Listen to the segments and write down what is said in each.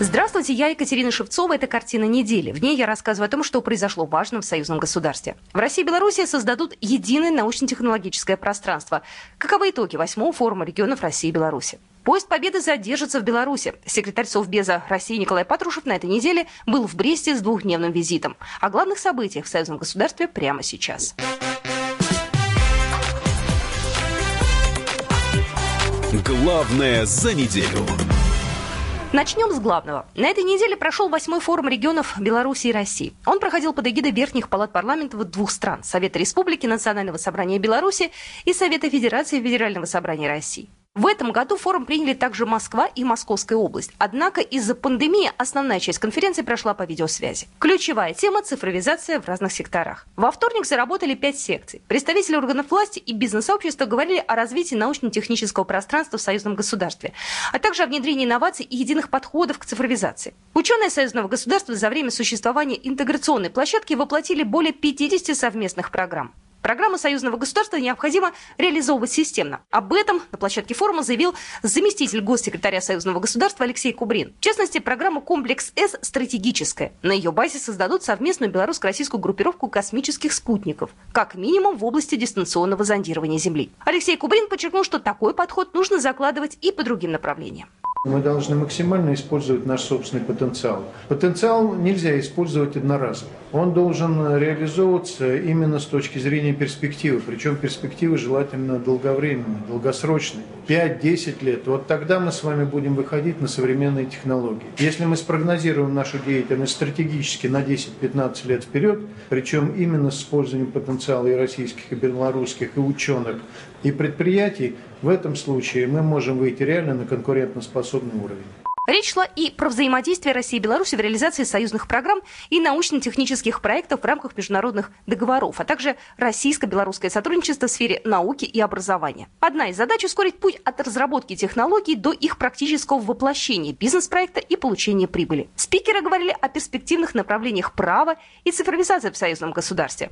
Здравствуйте, я Екатерина Шевцова. Это «Картина недели». В ней я рассказываю о том, что произошло важным в союзном государстве. В России и Беларуси создадут единое научно-технологическое пространство. Каковы итоги восьмого форума регионов России и Беларуси? Поезд Победы задержится в Беларуси. Секретарь Совбеза России Николай Патрушев на этой неделе был в Бресте с двухдневным визитом. О главных событиях в союзном государстве прямо сейчас. Главное за неделю. Начнем с главного. На этой неделе прошел восьмой форум регионов Беларуси и России. Он проходил под эгидой верхних палат парламентов двух стран – Совета Республики, Национального собрания Беларуси и Совета Федерации Федерального собрания России. В этом году форум приняли также Москва и Московская область. Однако из-за пандемии основная часть конференции прошла по видеосвязи. Ключевая тема – цифровизация в разных секторах. Во вторник заработали пять секций. Представители органов власти и бизнес-сообщества говорили о развитии научно-технического пространства в союзном государстве, а также о внедрении инноваций и единых подходов к цифровизации. Ученые союзного государства за время существования интеграционной площадки воплотили более 50 совместных программ. Программу союзного государства необходимо реализовывать системно. Об этом на площадке форума заявил заместитель госсекретаря союзного государства Алексей Кубрин. В частности, программа «Комплекс С» стратегическая. На ее базе создадут совместную белорусско-российскую группировку космических спутников, как минимум в области дистанционного зондирования Земли. Алексей Кубрин подчеркнул, что такой подход нужно закладывать и по другим направлениям. Мы должны максимально использовать наш собственный потенциал. Потенциал нельзя использовать одноразово. Он должен реализовываться именно с точки зрения перспективы. Причем перспективы желательно долговременные, долгосрочные. 5-10 лет. Вот тогда мы с вами будем выходить на современные технологии. Если мы спрогнозируем нашу деятельность стратегически на 10-15 лет вперед, причем именно с использованием потенциала и российских, и белорусских, и ученых, и предприятий, в этом случае мы можем выйти реально на конкурентоспособный уровень. Речь шла и про взаимодействие России и Беларуси в реализации союзных программ и научно-технических проектов в рамках международных договоров, а также российско-белорусское сотрудничество в сфере науки и образования. Одна из задач – ускорить путь от разработки технологий до их практического воплощения бизнес-проекта и получения прибыли. Спикеры говорили о перспективных направлениях права и цифровизации в союзном государстве.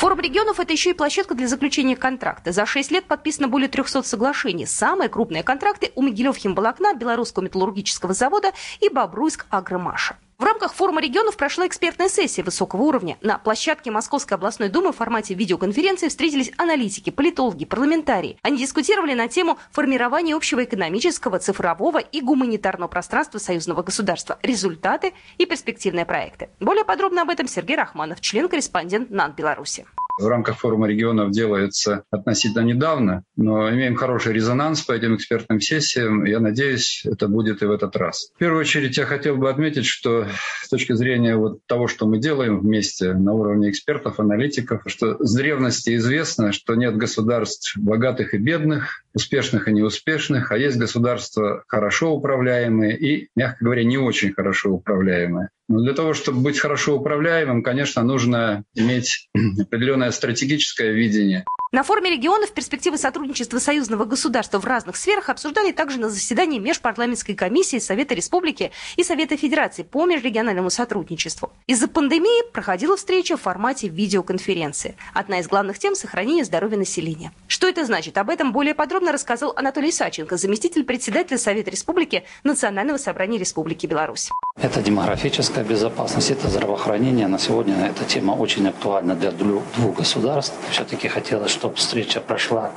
Форум регионов – это еще и площадка для заключения контракта. За 6 лет подписано более 300 соглашений. Самые крупные контракты у Могилев химволокна, Белорусского металлургического завода и Бобруйск Агромаша. В рамках форума регионов прошла экспертная сессия высокого уровня. На площадке Московской областной думы в формате видеоконференции встретились аналитики, политологи, парламентарии. Они дискутировали на тему формирования общего экономического, цифрового и гуманитарного пространства союзного государства, результаты и перспективные проекты. Более подробно об этом Сергей Рахманов, член-корреспондент НАН Беларуси в рамках форума регионов делается относительно недавно, но имеем хороший резонанс по этим экспертным сессиям. Я надеюсь, это будет и в этот раз. В первую очередь я хотел бы отметить, что с точки зрения вот того, что мы делаем вместе на уровне экспертов, аналитиков, что с древности известно, что нет государств богатых и бедных, успешных и неуспешных, а есть государства хорошо управляемые и, мягко говоря, не очень хорошо управляемые. Для того, чтобы быть хорошо управляемым, конечно, нужно иметь определенное стратегическое видение. На форуме регионов перспективы сотрудничества союзного государства в разных сферах обсуждали также на заседании Межпарламентской комиссии Совета Республики и Совета Федерации по межрегиональному сотрудничеству. Из-за пандемии проходила встреча в формате видеоконференции. Одна из главных тем – сохранение здоровья населения. Что это значит? Об этом более подробно рассказал Анатолий Саченко, заместитель председателя Совета Республики Национального собрания Республики Беларусь. Это демографическая безопасность, это здравоохранение. На сегодня эта тема очень актуальна для двух государств. Все-таки хотелось, чтобы встреча прошла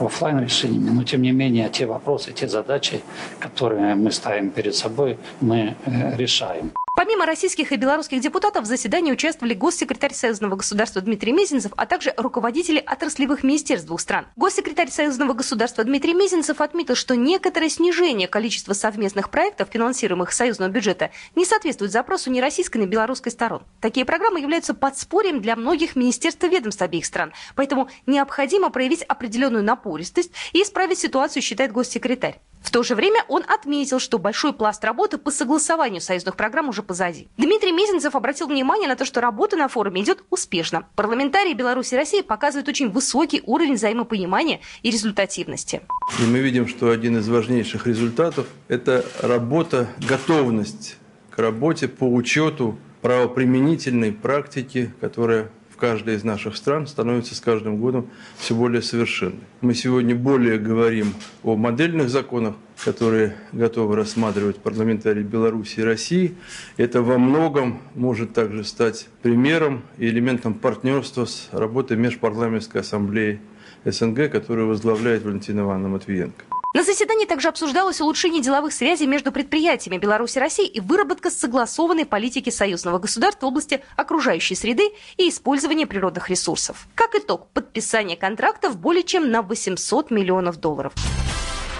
в офлайн решениями, но тем не менее те вопросы, те задачи, которые мы ставим перед собой, мы э, решаем. Помимо российских и белорусских депутатов в заседании участвовали госсекретарь Союзного государства Дмитрий Мезенцев, а также руководители отраслевых министерств двух стран. Госсекретарь Союзного государства Дмитрий Мезенцев отметил, что некоторое снижение количества совместных проектов, финансируемых союзного бюджета, не соответствует запросу ни российской, ни белорусской сторон. Такие программы являются подспорьем для многих министерств и ведомств обеих стран, поэтому необходимо проявить определенную напористость и исправить ситуацию, считает госсекретарь. В то же время он отметил, что большой пласт работы по согласованию союзных программ уже позади. Дмитрий Мезенцев обратил внимание на то, что работа на форуме идет успешно. Парламентарии Беларуси и России показывают очень высокий уровень взаимопонимания и результативности. И мы видим, что один из важнейших результатов – это работа, готовность к работе по учету правоприменительной практики, которая каждой из наших стран становится с каждым годом все более совершенной. Мы сегодня более говорим о модельных законах, которые готовы рассматривать парламентарии Беларуси и России. Это во многом может также стать примером и элементом партнерства с работой Межпарламентской ассамблеи СНГ, которую возглавляет Валентина Ивановна Матвиенко. На заседании также обсуждалось улучшение деловых связей между предприятиями Беларуси и России и выработка согласованной политики союзного государства в области окружающей среды и использования природных ресурсов. Как итог, подписание контрактов более чем на 800 миллионов долларов.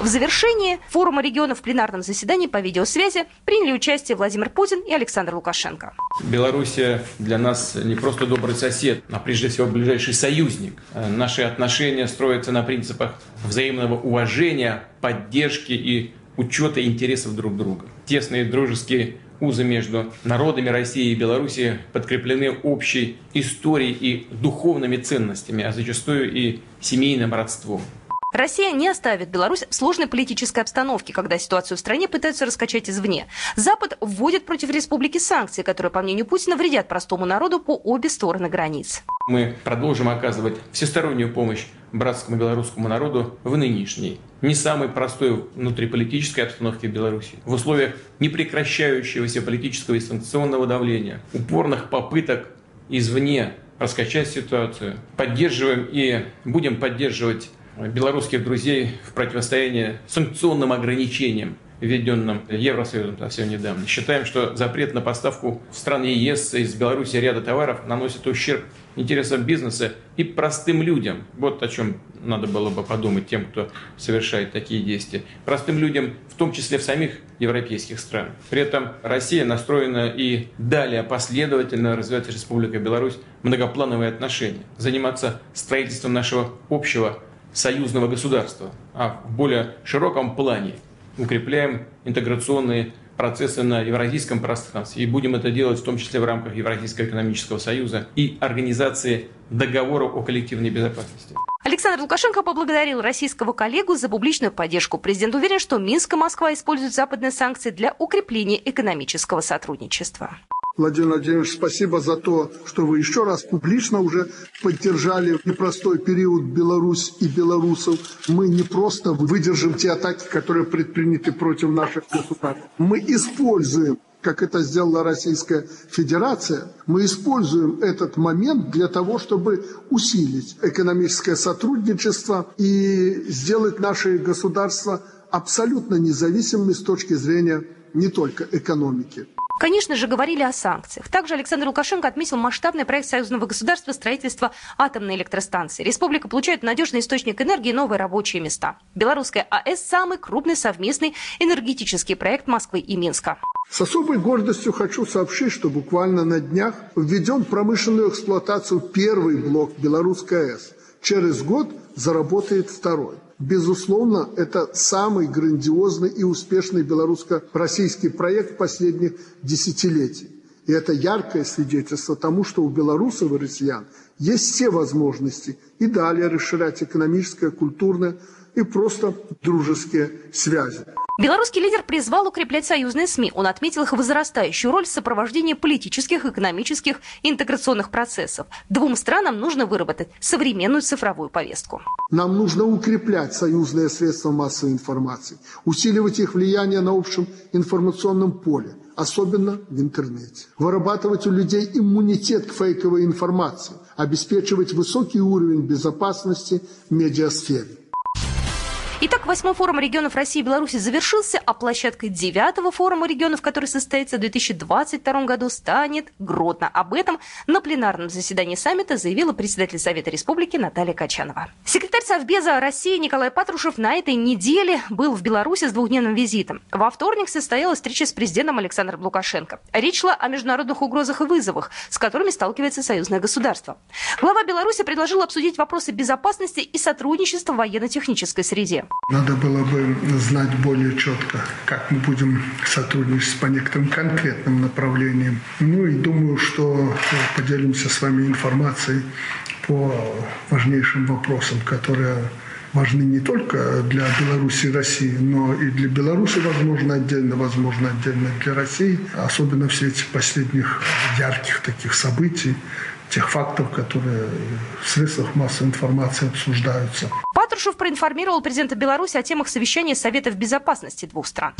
В завершении форума регионов в пленарном заседании по видеосвязи приняли участие Владимир Путин и Александр Лукашенко. Белоруссия для нас не просто добрый сосед, а прежде всего ближайший союзник. Наши отношения строятся на принципах взаимного уважения, поддержки и учета интересов друг друга. Тесные дружеские узы между народами России и Беларуси подкреплены общей историей и духовными ценностями, а зачастую и семейным родством. Россия не оставит Беларусь в сложной политической обстановке, когда ситуацию в стране пытаются раскачать извне. Запад вводит против республики санкции, которые, по мнению Путина, вредят простому народу по обе стороны границ. Мы продолжим оказывать всестороннюю помощь братскому белорусскому народу в нынешней, не самой простой внутриполитической обстановке в Беларуси. В условиях непрекращающегося политического и санкционного давления, упорных попыток извне раскачать ситуацию, поддерживаем и будем поддерживать белорусских друзей в противостоянии санкционным ограничениям, введенным Евросоюзом совсем недавно. Считаем, что запрет на поставку в страны ЕС из Беларуси ряда товаров наносит ущерб интересам бизнеса и простым людям. Вот о чем надо было бы подумать тем, кто совершает такие действия. Простым людям, в том числе в самих европейских странах. При этом Россия настроена и далее последовательно развивать с Республикой Беларусь многоплановые отношения, заниматься строительством нашего общего союзного государства, а в более широком плане укрепляем интеграционные процессы на евразийском пространстве. И будем это делать в том числе в рамках Евразийского экономического союза и организации договора о коллективной безопасности. Александр Лукашенко поблагодарил российского коллегу за публичную поддержку. Президент уверен, что Минск и Москва используют западные санкции для укрепления экономического сотрудничества. Владимир Владимирович, спасибо за то, что вы еще раз публично уже поддержали непростой период Беларусь и белорусов. Мы не просто выдержим те атаки, которые предприняты против наших государств. Мы используем как это сделала Российская Федерация, мы используем этот момент для того, чтобы усилить экономическое сотрудничество и сделать наши государства абсолютно независимыми с точки зрения не только экономики. Конечно же, говорили о санкциях. Также Александр Лукашенко отметил масштабный проект союзного государства строительства атомной электростанции. Республика получает надежный источник энергии и новые рабочие места. Белорусская АЭС – самый крупный совместный энергетический проект Москвы и Минска. С особой гордостью хочу сообщить, что буквально на днях введен в промышленную эксплуатацию первый блок Белорусской АЭС. Через год заработает второй. Безусловно, это самый грандиозный и успешный белорусско-российский проект последних десятилетий. И это яркое свидетельство тому, что у белорусов и россиян есть все возможности и далее расширять экономическое, культурное и просто дружеские связи. Белорусский лидер призвал укреплять союзные СМИ. Он отметил их возрастающую роль в сопровождении политических, экономических и интеграционных процессов. Двум странам нужно выработать современную цифровую повестку. Нам нужно укреплять союзные средства массовой информации, усиливать их влияние на общем информационном поле, особенно в интернете. Вырабатывать у людей иммунитет к фейковой информации, обеспечивать высокий уровень безопасности в медиасфере. Итак, восьмой форум регионов России и Беларуси завершился, а площадкой девятого форума регионов, который состоится в 2022 году, станет Гродно. Об этом на пленарном заседании саммита заявила председатель Совета Республики Наталья Качанова. Секретарь Совбеза России Николай Патрушев на этой неделе был в Беларуси с двухдневным визитом. Во вторник состоялась встреча с президентом Александром Лукашенко. Речь шла о международных угрозах и вызовах, с которыми сталкивается союзное государство. Глава Беларуси предложил обсудить вопросы безопасности и сотрудничества в военно-технической среде. Надо было бы знать более четко, как мы будем сотрудничать по некоторым конкретным направлениям. Ну и думаю, что поделимся с вами информацией по важнейшим вопросам, которые важны не только для Беларуси и России, но и для Беларуси, возможно, отдельно, возможно, отдельно для России, особенно в свете последних ярких таких событий, тех фактов, которые в средствах массовой информации обсуждаются. Патрушев проинформировал президента Беларуси о темах совещания Советов безопасности двух стран.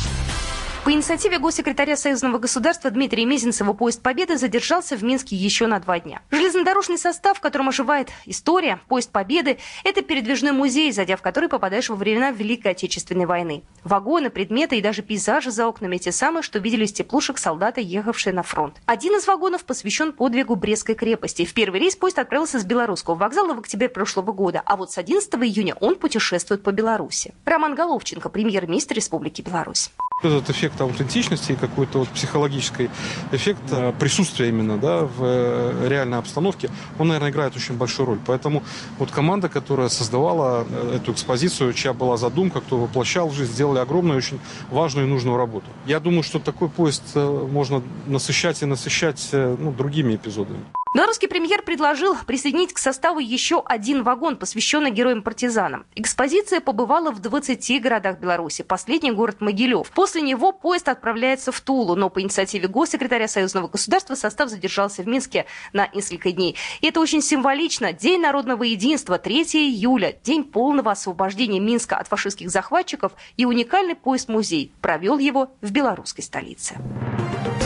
По инициативе госсекретаря Союзного государства Дмитрия Мизинцева поезд Победы задержался в Минске еще на два дня. Железнодорожный состав, в котором оживает история, поезд Победы – это передвижной музей, зайдя в который попадаешь во времена Великой Отечественной войны. Вагоны, предметы и даже пейзажи за окнами те самые, что видели с теплушек солдаты, ехавшие на фронт. Один из вагонов посвящен подвигу Брестской крепости. В первый рейс поезд отправился с Белорусского вокзала в октябре прошлого года, а вот с 11 июня он путешествует по Беларуси. Роман Головченко, премьер-министр Республики Беларусь. Этот эффект аутентичности и какой-то вот психологический эффект э, присутствия именно да, в э, реальной обстановке, он, наверное, играет очень большую роль. Поэтому вот команда, которая создавала э, эту экспозицию, чья была задумка, кто воплощал жизнь, сделали огромную, очень важную и нужную работу. Я думаю, что такой поезд можно насыщать и насыщать ну, другими эпизодами. Белорусский премьер предложил присоединить к составу еще один вагон, посвященный героям-партизанам. Экспозиция побывала в 20 городах Беларуси. Последний город Могилев. После него поезд отправляется в Тулу, но по инициативе госсекретаря Союзного государства состав задержался в Минске на несколько дней. И это очень символично. День народного единства, 3 июля, день полного освобождения Минска от фашистских захватчиков и уникальный поезд-музей провел его в белорусской столице.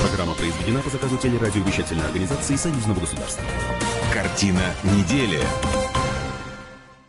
Программа произведена по заказу телерадиовещательной организации Союзного государства. Картина недели.